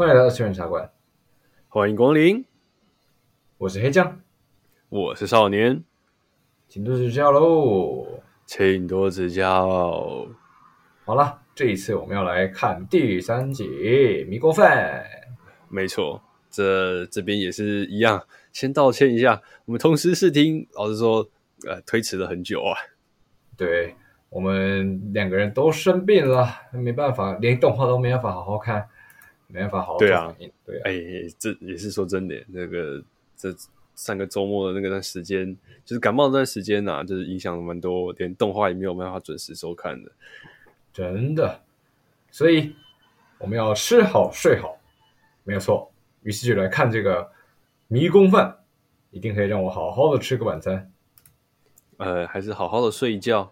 欢迎来到二次元茶馆，欢迎光临。我是黑酱，我是少年，请多指教喽，请多指教。好了，这一次我们要来看第三集《迷宫饭》。没错，这这边也是一样，先道歉一下，我们同时试听，老实说，呃，推迟了很久啊。对，我们两个人都生病了，没办法，连动画都没办法好好看，没办法好。对啊，对啊，哎，这也是说真的，那个。这上个周末的那个段时间，就是感冒那段时间呐、啊，就是影响蛮多，连动画也没有办法准时收看的，真的。所以我们要吃好睡好，没有错。于是就来看这个迷宫饭，一定可以让我好好的吃个晚餐。呃，还是好好的睡一觉。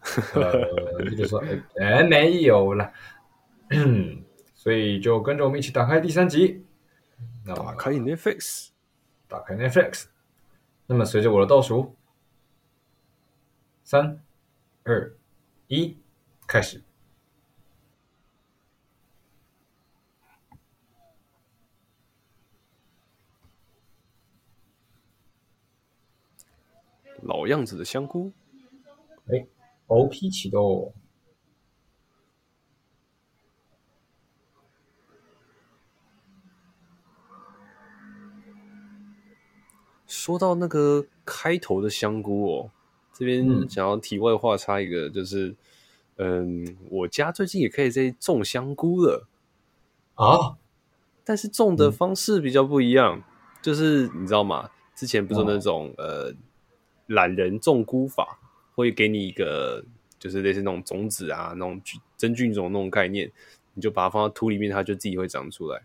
呃，就说哎，没有了。所以就跟着我们一起打开第三集。打开 Netflix。打开 Netflix，那么随着我的倒数，三、二、一，开始。老样子的香菇，哎，OP 启动。说到那个开头的香菇哦，这边想要题外话插一个，就是，嗯，嗯，我家最近也可以在种香菇了啊，但是种的方式比较不一样，嗯、就是你知道吗？之前不是那种、哦、呃懒人种菇法，会给你一个就是类似那种种子啊，那种真菌种那种概念，你就把它放到土里面，它就自己会长出来。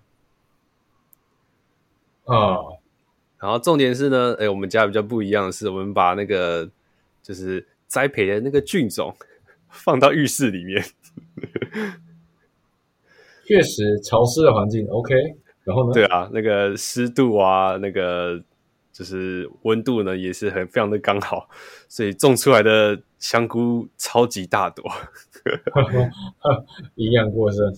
啊。然后重点是呢，哎，我们家比较不一样的是，我们把那个就是栽培的那个菌种 放到浴室里面。确实，潮湿的环境 OK。然后呢？对啊，那个湿度啊，那个就是温度呢，也是很非常的刚好，所以种出来的香菇超级大朵，营养过剩。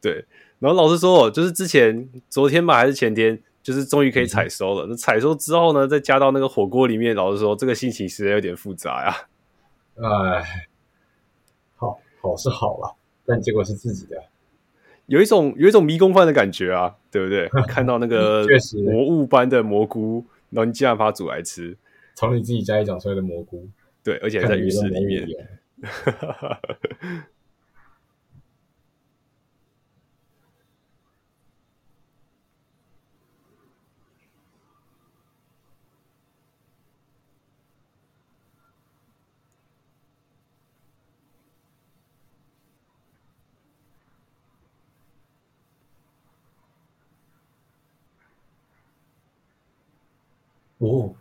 对，然后老实说，就是之前昨天吧，还是前天。就是终于可以采收了。那采收之后呢，再加到那个火锅里面，老实说，这个心情实在有点复杂呀。哎，好，好是好了，但结果是自己的，有一种有一种迷宫饭的感觉啊，对不对？看到那个魔物般的蘑菇，然后你竟然把它煮来吃，从你自己家里长出来的蘑菇，对，而且还在浴室里面。哦，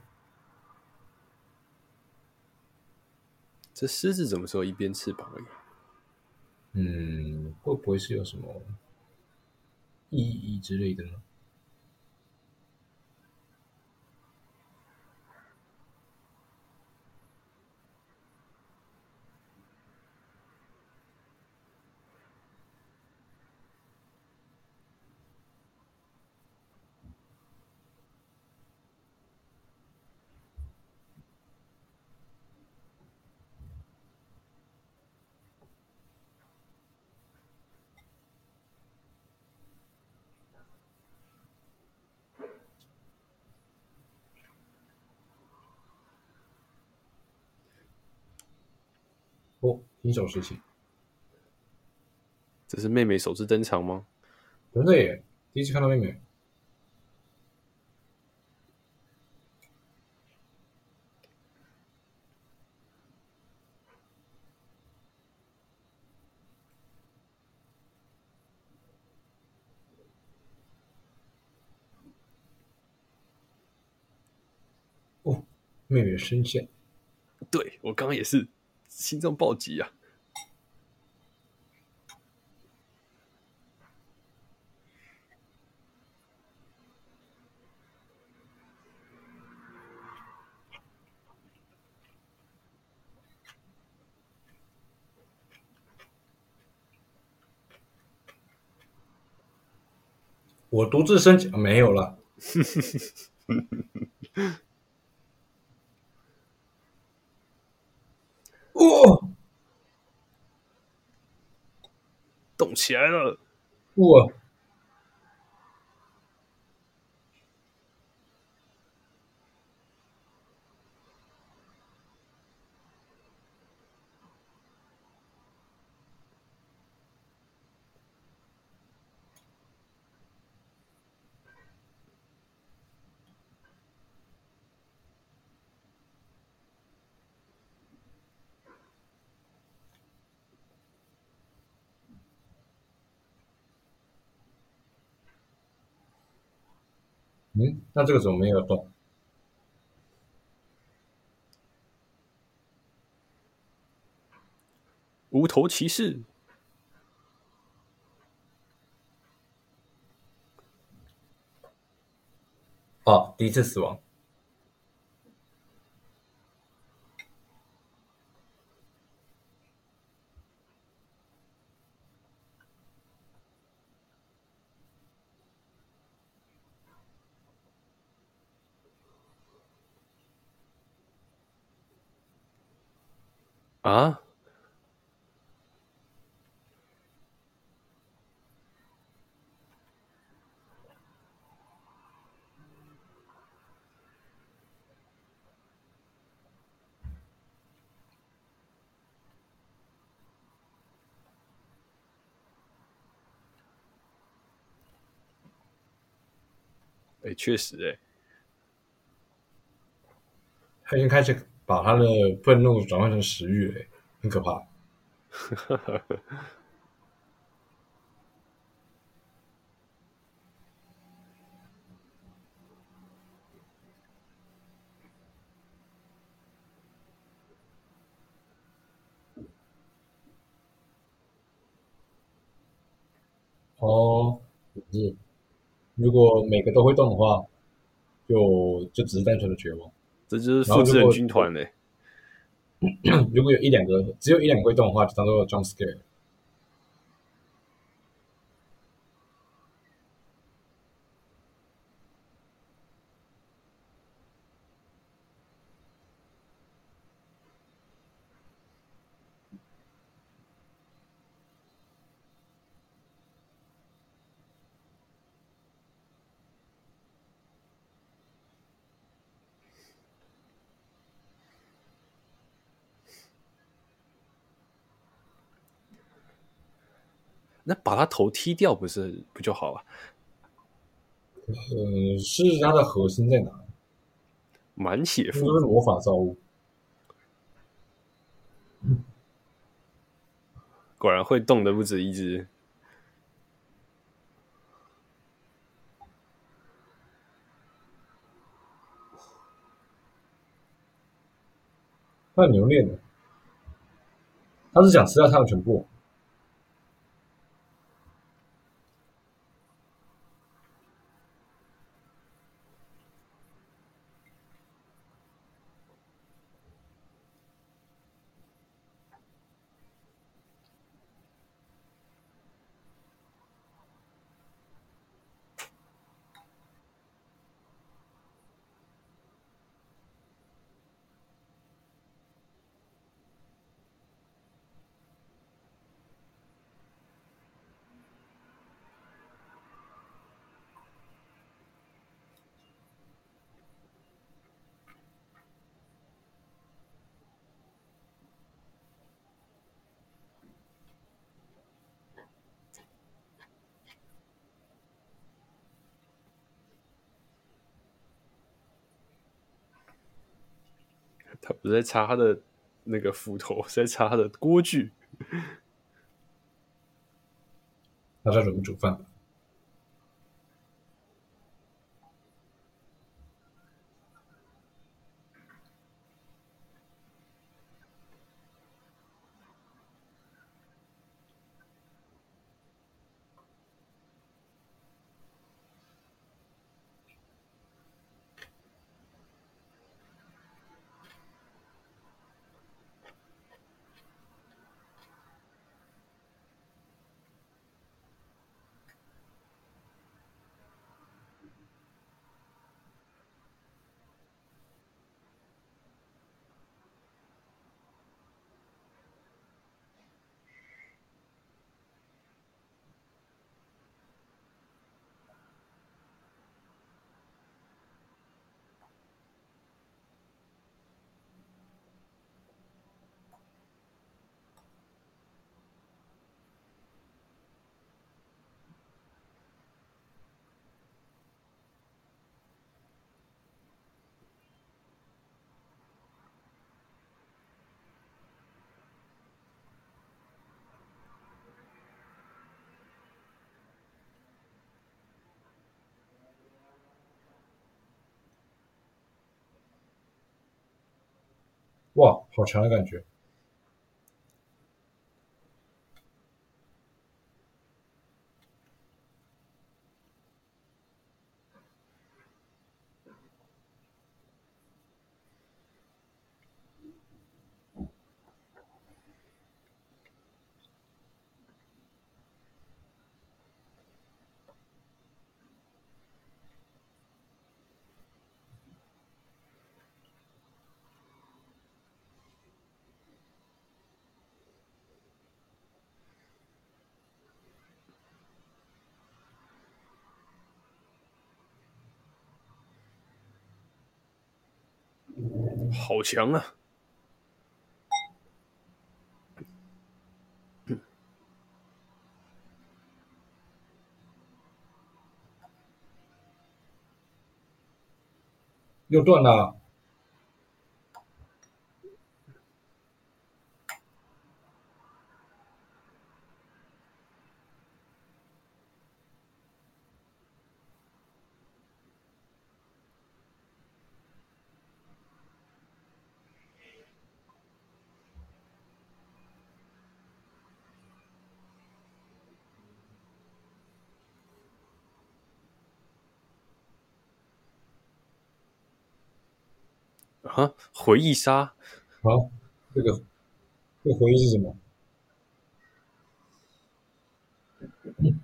这狮子怎么说一边翅膀而已？嗯，会不会是有什么意义之类的呢？哦，新手时期，这是妹妹首次登场吗？真的耶，第一次看到妹妹。哦，妹妹的声线，对，我刚刚也是。心脏暴击啊！我独自升级、啊、没有了。哇！动起来了！哇！嗯，那这个怎么没有动？无头骑士。哦，第一次死亡。啊！哎，确实哎，他已经开始。把他的愤怒转换成食欲，哎，很可怕。哦，是，如果每个都会动的话，就就只是单纯的绝望。这就是复制人军团嘞。如果有一两个，只有一两个会动的话，就当做 jump scare。那把他头踢掉不是不就好了？嗯，是他的核心在哪？满血复活魔法造物，果然会动的不止一只。那牛练的，他是想吃掉他的全部。他不是在擦他的那个斧头，是在擦他的锅具。他在准备煮饭。哇，好强的感觉。好强啊！又断了。啊！回忆杀啊！这个这个回忆是什么？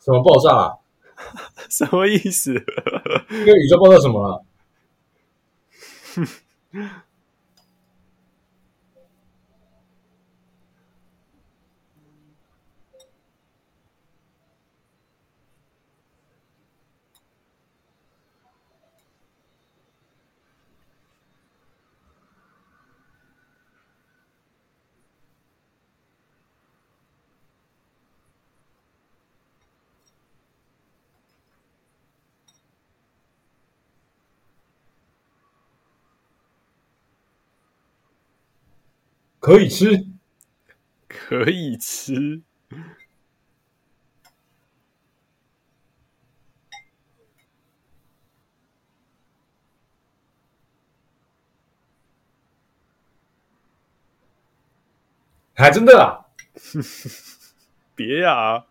什么爆炸啊？什么意思？这个宇宙爆炸什么了？可以吃，可以吃，还真的啊！别呀！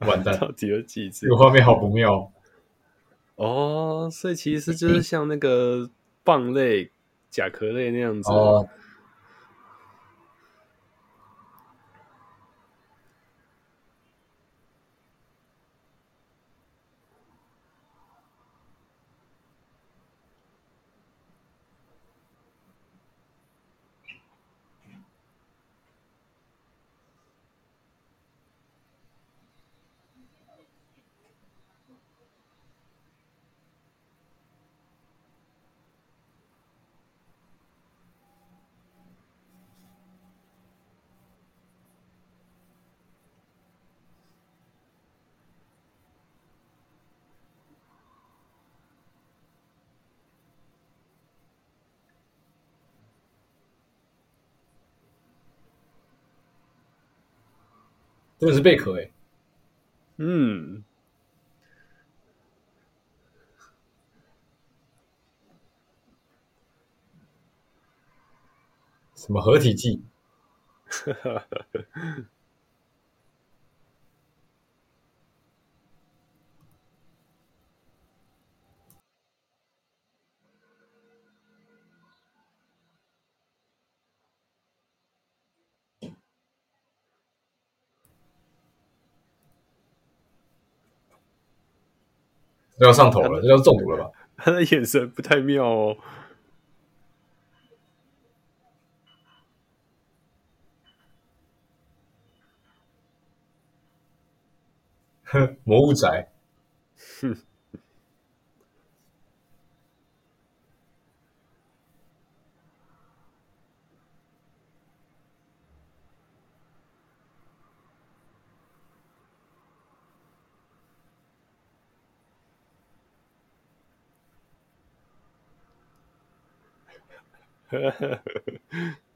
完蛋，到底有几只？这个画面好不妙哦。所以其实就是像那个蚌类、甲壳类那样子哦。真的是贝壳哎，嗯，什么合体技？这要上头了，这要中毒了吧？他的眼神不太妙哦。哼，魔物宅。哼。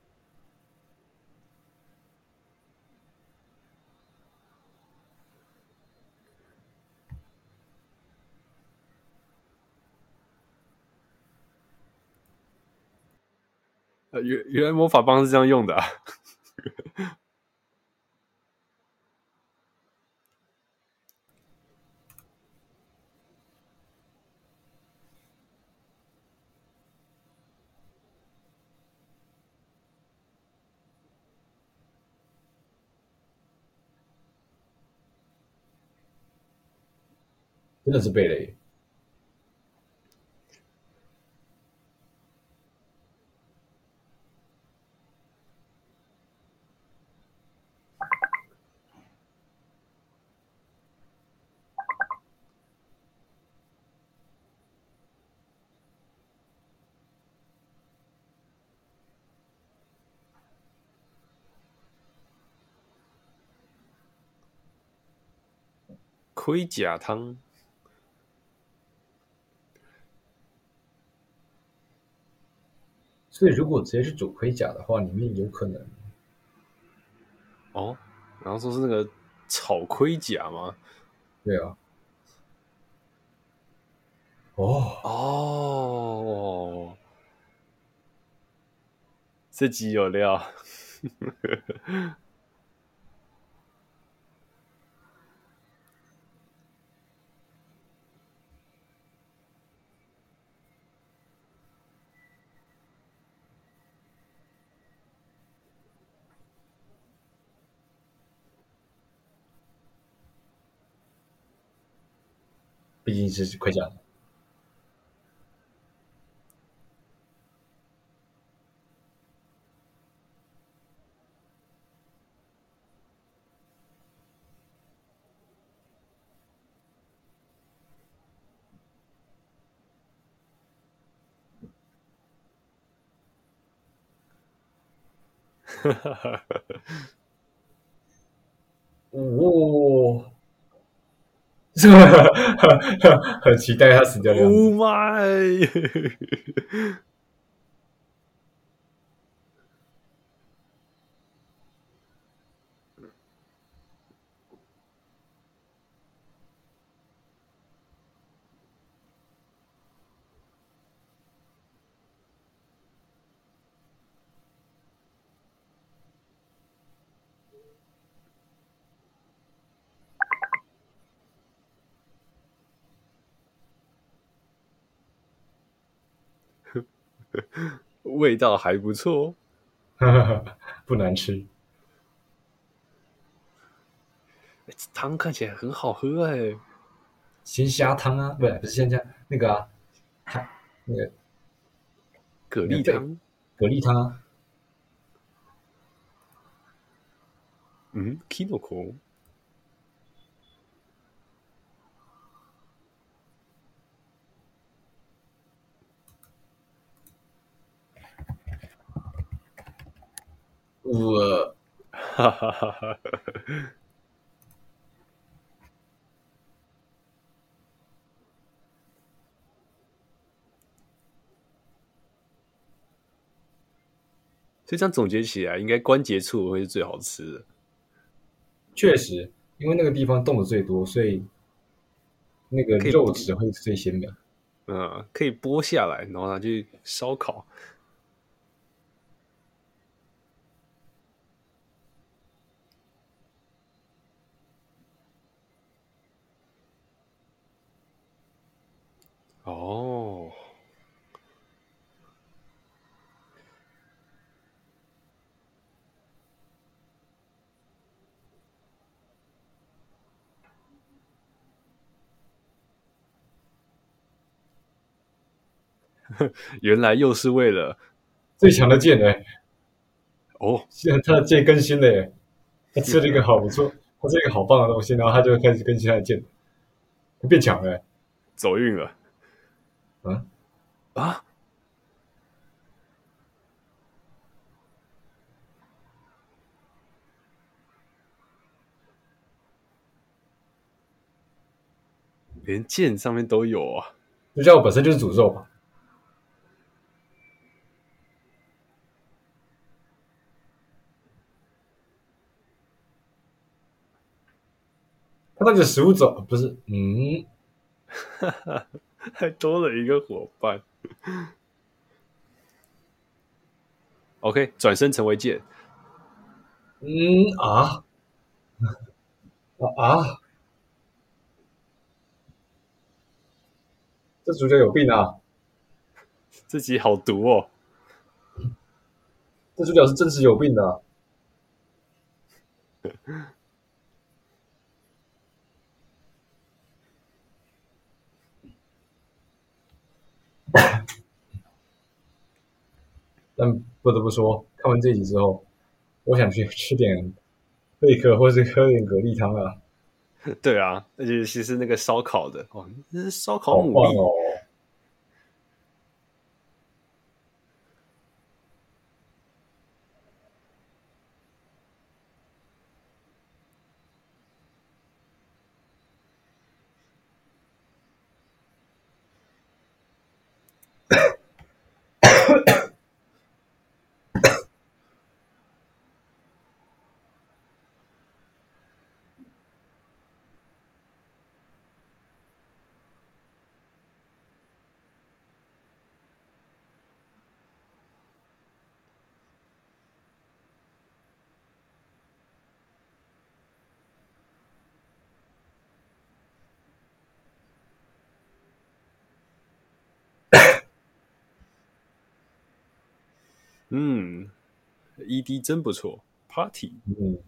原原来魔法棒是这样用的啊！真的是贝类。盔甲汤。所以，如果直接是主盔甲的话，里面有可能哦。然后说是那个草盔甲吗？对啊。哦哦，这集有料。毕竟是盔甲。哈哈哈！哦。这 个很期待他死掉的样子。味道还不错，不难吃。汤看起来很好喝哎，鲜虾汤啊，不是不是鲜虾，那个啊，那个蛤蜊汤，蛤蜊汤啊。嗯，Kinoko。我，哈哈哈哈哈。所以这样总结起来，应该关节处会是最好吃的。确实，因为那个地方动的最多，所以那个肉质会是最鲜的。嗯，可以剥下来，然后拿去烧烤。哦，原来又是为了 最强的剑哎！哦，现在他的剑更新了耶！他吃了一个好不错，他吃了一个好棒的东西，然后他就开始更新他的剑，他变强了，走运了。嗯啊！连剑上面都有啊！就叫我本身就是诅咒吧？他那个食物走不是？嗯，哈哈。还多了一个伙伴。OK，转身成为剑。嗯啊啊啊！这主角有病啊！自己好毒哦！这主角是真是有病的啊。但不得不说，看完这集之后，我想去 吃点贝壳，或是喝点蛤蜊汤啊。对啊，而且其实那个烧烤的，哦，那是烧烤牡蛎哦。嗯，ED 真不错，Party。嗯，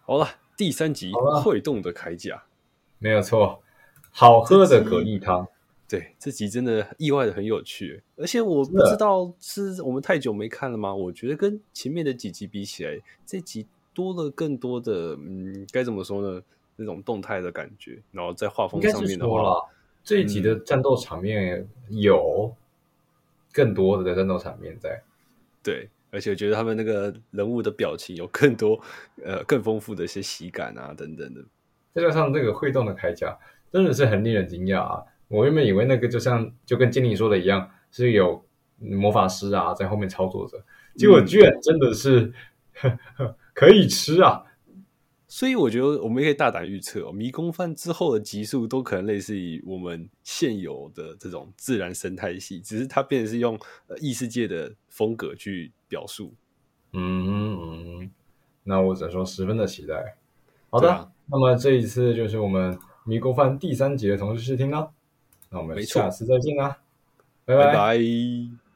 好了，第三集会动的铠甲，没有错，好喝的蛤蜊汤。对，这集真的意外的很有趣，而且我不知道是我们太久没看了吗？我觉得跟前面的几集比起来，这集多了更多的，嗯，该怎么说呢？那种动态的感觉，然后在画风上面的话，这一集的战斗场面有。更多的战斗场面在，对，而且我觉得他们那个人物的表情有更多，呃，更丰富的一些喜感啊，等等的。再加上这个会动的铠甲，真的是很令人惊讶啊！我原本以为那个就像就跟精灵说的一样，是有魔法师啊在后面操作着，结果居然真的是、嗯、可以吃啊！所以我觉得我们也可以大胆预测哦，迷宫饭之后的集数都可能类似于我们现有的这种自然生态系，只是它变成是用异世界的风格去表述。嗯嗯，那我只能说十分的期待。好的，啊、那么这一次就是我们迷宫饭第三集的同时试听了，那我们下次再见啦，拜拜拜。